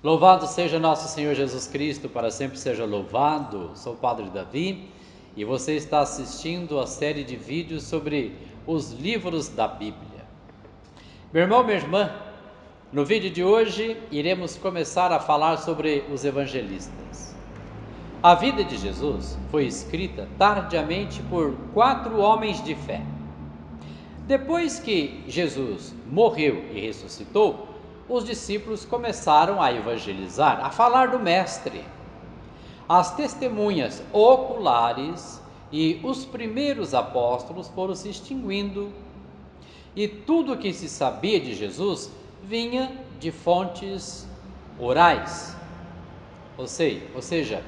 Louvado seja nosso Senhor Jesus Cristo, para sempre seja louvado. Sou o Padre Davi e você está assistindo a série de vídeos sobre os livros da Bíblia. Meu irmão, minha irmã, no vídeo de hoje iremos começar a falar sobre os evangelistas. A vida de Jesus foi escrita tardiamente por quatro homens de fé. Depois que Jesus morreu e ressuscitou, os discípulos começaram a evangelizar, a falar do Mestre. As testemunhas oculares e os primeiros apóstolos foram se extinguindo, e tudo o que se sabia de Jesus vinha de fontes orais. Ou seja, ou seja,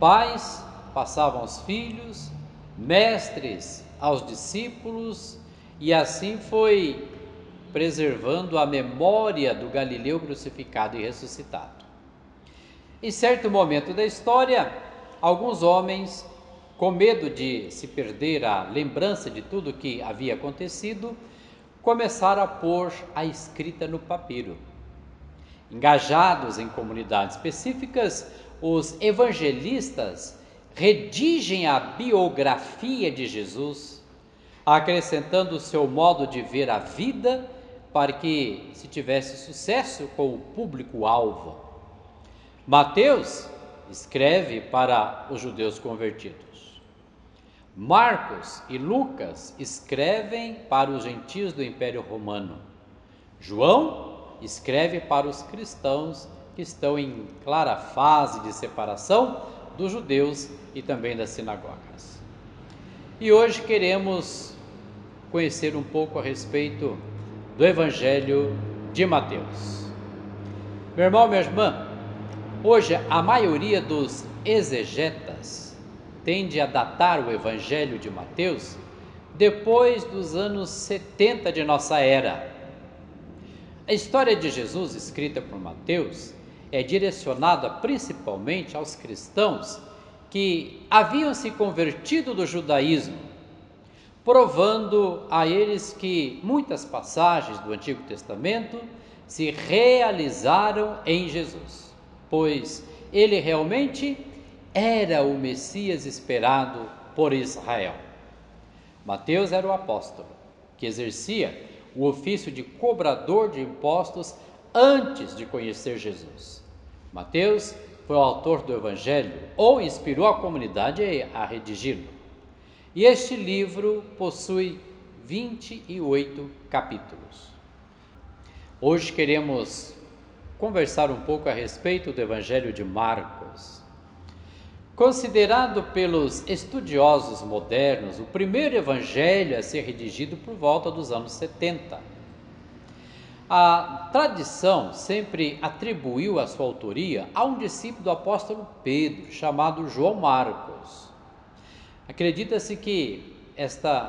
pais passavam aos filhos, mestres aos discípulos, e assim foi preservando a memória do Galileu crucificado e ressuscitado. Em certo momento da história, alguns homens, com medo de se perder a lembrança de tudo o que havia acontecido, começaram a pôr a escrita no papiro. Engajados em comunidades específicas, os evangelistas redigem a biografia de Jesus, acrescentando o seu modo de ver a vida para que se tivesse sucesso com o público-alvo. Mateus escreve para os judeus convertidos. Marcos e Lucas escrevem para os gentios do Império Romano. João escreve para os cristãos que estão em clara fase de separação dos judeus e também das sinagogas. E hoje queremos conhecer um pouco a respeito do Evangelho de Mateus. Meu irmão, minha irmã, hoje a maioria dos exegetas tende a datar o Evangelho de Mateus depois dos anos 70 de nossa era. A história de Jesus, escrita por Mateus, é direcionada principalmente aos cristãos que haviam se convertido do judaísmo provando a eles que muitas passagens do Antigo Testamento se realizaram em Jesus, pois ele realmente era o Messias esperado por Israel. Mateus era o apóstolo que exercia o ofício de cobrador de impostos antes de conhecer Jesus. Mateus foi o autor do Evangelho ou inspirou a comunidade a redigi-lo. E este livro possui 28 capítulos. Hoje queremos conversar um pouco a respeito do Evangelho de Marcos. Considerado pelos estudiosos modernos o primeiro evangelho a ser redigido por volta dos anos 70. A tradição sempre atribuiu a sua autoria a um discípulo do apóstolo Pedro, chamado João Marcos. Acredita-se que esta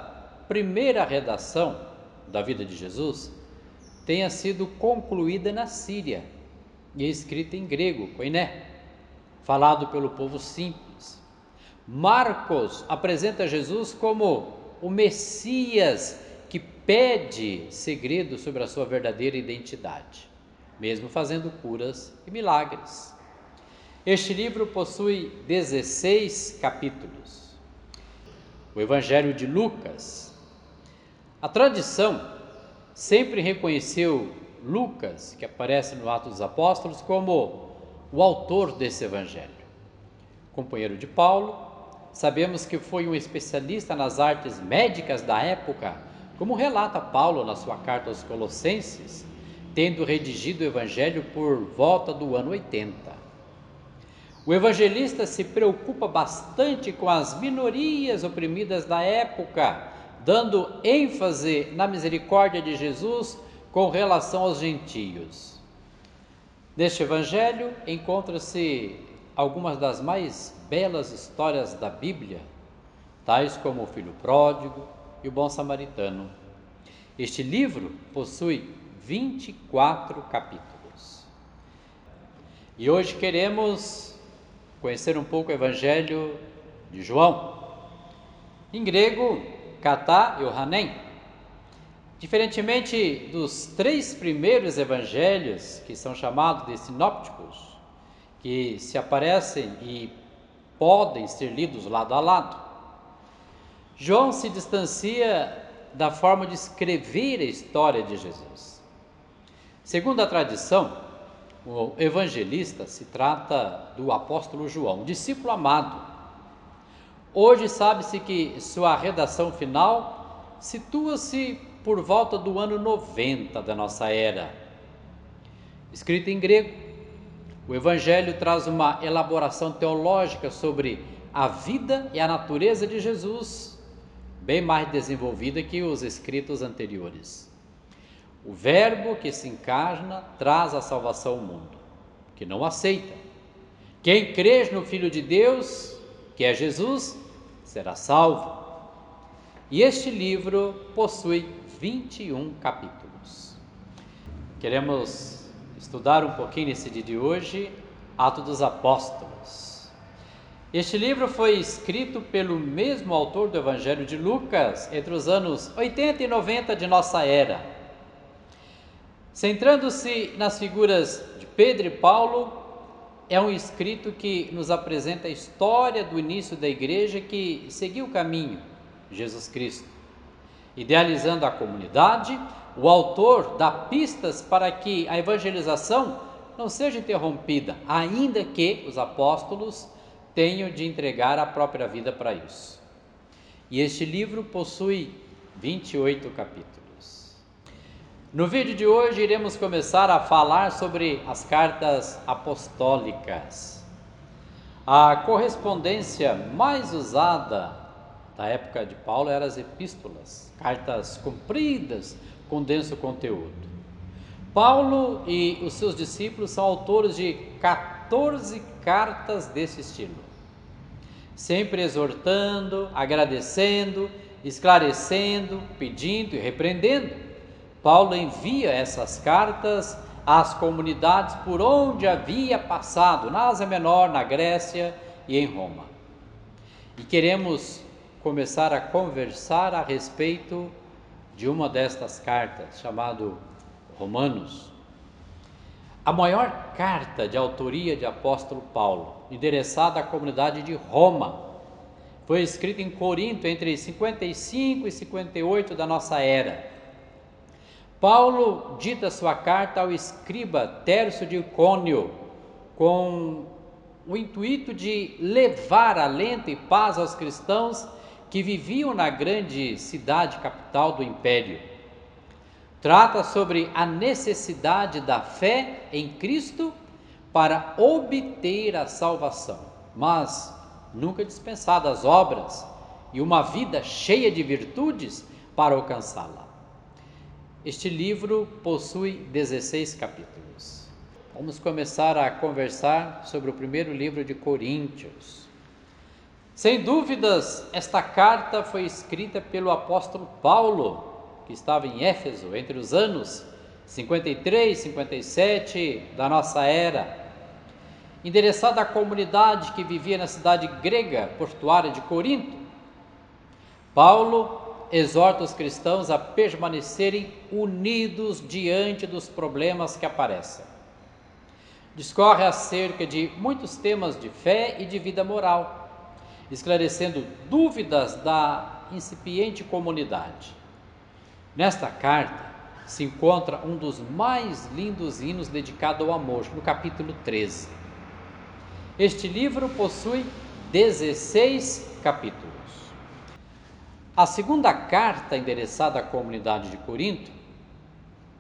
primeira redação da vida de Jesus tenha sido concluída na Síria e escrita em grego, koiné, falado pelo povo simples. Marcos apresenta Jesus como o Messias que pede segredos sobre a sua verdadeira identidade, mesmo fazendo curas e milagres. Este livro possui 16 capítulos o Evangelho de Lucas. A tradição sempre reconheceu Lucas, que aparece no Atos dos Apóstolos, como o autor desse Evangelho. Companheiro de Paulo, sabemos que foi um especialista nas artes médicas da época, como relata Paulo na sua carta aos Colossenses, tendo redigido o Evangelho por volta do ano 80. O evangelista se preocupa bastante com as minorias oprimidas da época, dando ênfase na misericórdia de Jesus com relação aos gentios. Neste evangelho encontra-se algumas das mais belas histórias da Bíblia, tais como o filho pródigo e o bom samaritano. Este livro possui 24 capítulos. E hoje queremos conhecer um pouco o Evangelho de João. Em grego, kata Yohanem. Diferentemente dos três primeiros evangelhos, que são chamados de sinópticos, que se aparecem e podem ser lidos lado a lado, João se distancia da forma de escrever a história de Jesus. Segundo a tradição, o evangelista se trata do apóstolo João, discípulo amado. Hoje sabe-se que sua redação final situa-se por volta do ano 90 da nossa era. Escrito em grego, o Evangelho traz uma elaboração teológica sobre a vida e a natureza de Jesus, bem mais desenvolvida que os escritos anteriores. O Verbo que se encarna traz a salvação ao mundo, que não aceita. Quem crê no Filho de Deus, que é Jesus, será salvo. E este livro possui 21 capítulos. Queremos estudar um pouquinho nesse dia de hoje, Atos dos Apóstolos. Este livro foi escrito pelo mesmo autor do Evangelho de Lucas entre os anos 80 e 90 de nossa era. Centrando-se nas figuras de Pedro e Paulo, é um escrito que nos apresenta a história do início da igreja que seguiu o caminho, Jesus Cristo. Idealizando a comunidade, o autor dá pistas para que a evangelização não seja interrompida, ainda que os apóstolos tenham de entregar a própria vida para isso. E este livro possui 28 capítulos. No vídeo de hoje iremos começar a falar sobre as cartas apostólicas. A correspondência mais usada da época de Paulo eram as epístolas, cartas compridas com denso conteúdo. Paulo e os seus discípulos são autores de 14 cartas desse estilo, sempre exortando, agradecendo, esclarecendo, pedindo e repreendendo. Paulo envia essas cartas às comunidades por onde havia passado, na Ásia Menor, na Grécia e em Roma. E queremos começar a conversar a respeito de uma destas cartas, chamado Romanos. A maior carta de autoria de apóstolo Paulo, endereçada à comunidade de Roma, foi escrita em Corinto entre 55 e 58 da nossa era. Paulo dita sua carta ao escriba Tércio de Icônio com o intuito de levar alento e paz aos cristãos que viviam na grande cidade capital do império. Trata sobre a necessidade da fé em Cristo para obter a salvação, mas nunca dispensar das obras e uma vida cheia de virtudes para alcançá-la. Este livro possui 16 capítulos. Vamos começar a conversar sobre o primeiro livro de Coríntios. Sem dúvidas, esta carta foi escrita pelo apóstolo Paulo, que estava em Éfeso entre os anos 53 e 57 da nossa era, endereçada à comunidade que vivia na cidade grega portuária de Corinto. Paulo exorta os cristãos a permanecerem unidos diante dos problemas que aparecem. Discorre acerca de muitos temas de fé e de vida moral esclarecendo dúvidas da incipiente comunidade. Nesta carta se encontra um dos mais lindos hinos dedicado ao amor, no capítulo 13. Este livro possui 16 capítulos. A segunda carta endereçada à comunidade de Corinto,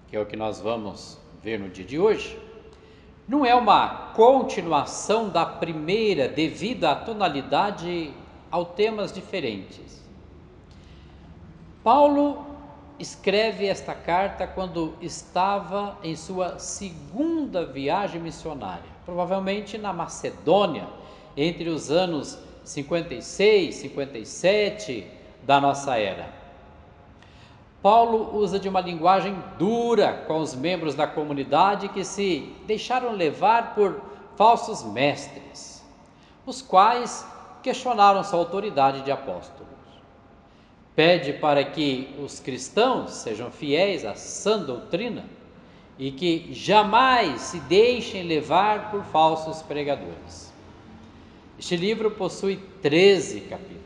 que é o que nós vamos ver no dia de hoje, não é uma continuação da primeira devido à tonalidade ao temas diferentes. Paulo escreve esta carta quando estava em sua segunda viagem missionária, provavelmente na Macedônia, entre os anos 56 e 57 da nossa era. Paulo usa de uma linguagem dura com os membros da comunidade que se deixaram levar por falsos mestres, os quais questionaram sua autoridade de apóstolos. pede para que os cristãos sejam fiéis à sã doutrina e que jamais se deixem levar por falsos pregadores. Este livro possui 13 capítulos